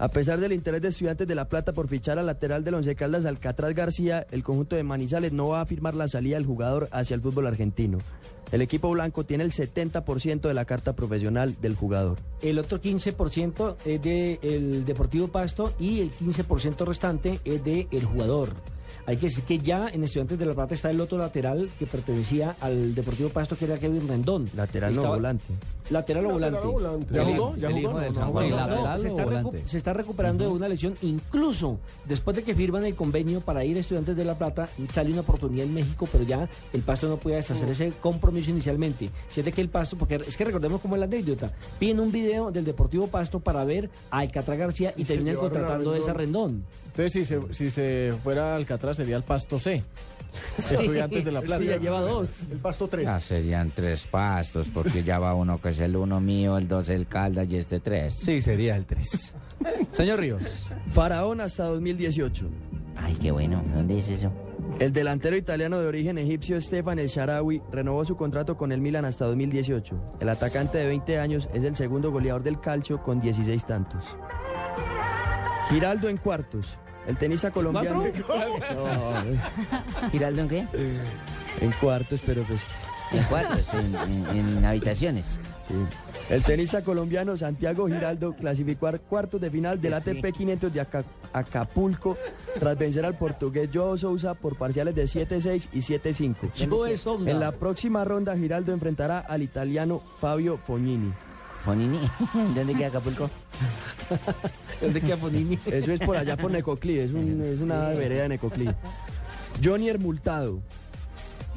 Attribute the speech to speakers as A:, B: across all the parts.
A: A pesar del interés de estudiantes de La Plata por fichar al lateral del Once Caldas Alcatraz García, el conjunto de Manizales no va a firmar la salida del jugador hacia el fútbol argentino. El equipo blanco tiene el 70% de la carta profesional del jugador.
B: El otro 15% es del Deportivo Pasto y el 15% restante es del jugador. Hay que decir que ya en Estudiantes de La Plata está el otro lateral que pertenecía al Deportivo Pasto, que era Kevin Rendón.
A: Lateral no
B: Estaba-
A: volante.
B: Lateral o volante.
C: ¿Ya jugó? ¿Ya
D: el
C: jugó?
B: se,
D: o
B: está recu-
D: volante?
B: se está recuperando de una lesión. Incluso después de que firman el convenio para ir a Estudiantes de La Plata, sale una oportunidad en México, pero ya el Pasto no puede deshacer ese compromiso inicialmente. Siente que el Pasto, porque es que recordemos como es la anécdota, piden un video del Deportivo Pasto para ver a Alcatraz García y, terminan contratando a esa Rendón.
C: Entonces, si se, si se fuera Alcatraz, sería el Pasto C. Estudiantes de La Plata.
B: Sí, ya lleva dos.
C: El Pasto 3.
D: Ah, serían tres pastos, porque ya va uno que es el uno mío, el dos el Caldas y este tres.
E: Sí, sería el 3. Señor Ríos.
A: Faraón hasta 2018.
D: Ay, qué bueno. ¿Dónde es eso?
A: El delantero italiano de origen egipcio Stefan El Sharawi renovó su contrato con el Milan hasta 2018. El atacante de 20 años es el segundo goleador del calcio con 16 tantos. Giraldo en cuartos. El tenista colombiano. No,
D: ¿Giraldo en qué?
A: en cuartos, pero pues.
D: En cuartos, en, en- en habitaciones.
A: Sí. El tenista colombiano Santiago Giraldo clasificó a cuartos de final del ATP 500 de Aca- Acapulco tras vencer al portugués Joao Sousa por parciales de 7-6 y 7-5.
B: Yo es onda.
A: En la próxima ronda Giraldo enfrentará al italiano Fabio Fognini.
D: Fonini, ¿dónde queda Acapulco?
B: ¿Dónde queda Fonini?
A: Eso es por allá por Necoclí, es, un- es una vereda de Necoclí. Johnny Multado,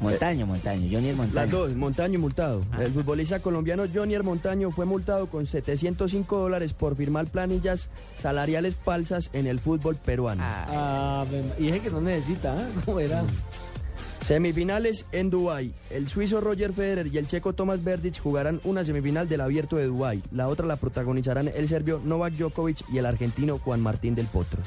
D: Montaño, Montaño, Johnny el Montaño.
A: las dos, Montaño y Multado. El futbolista colombiano Johnny Montaño fue multado con 705 dólares por firmar planillas salariales falsas en el fútbol peruano.
B: Ah, y dije que no necesita, ¿eh? ¿Cómo era?
A: Semifinales en Dubái. El suizo Roger Federer y el checo Thomas Verdic jugarán una semifinal del Abierto de Dubái. La otra la protagonizarán el serbio Novak Djokovic y el argentino Juan Martín del Potro.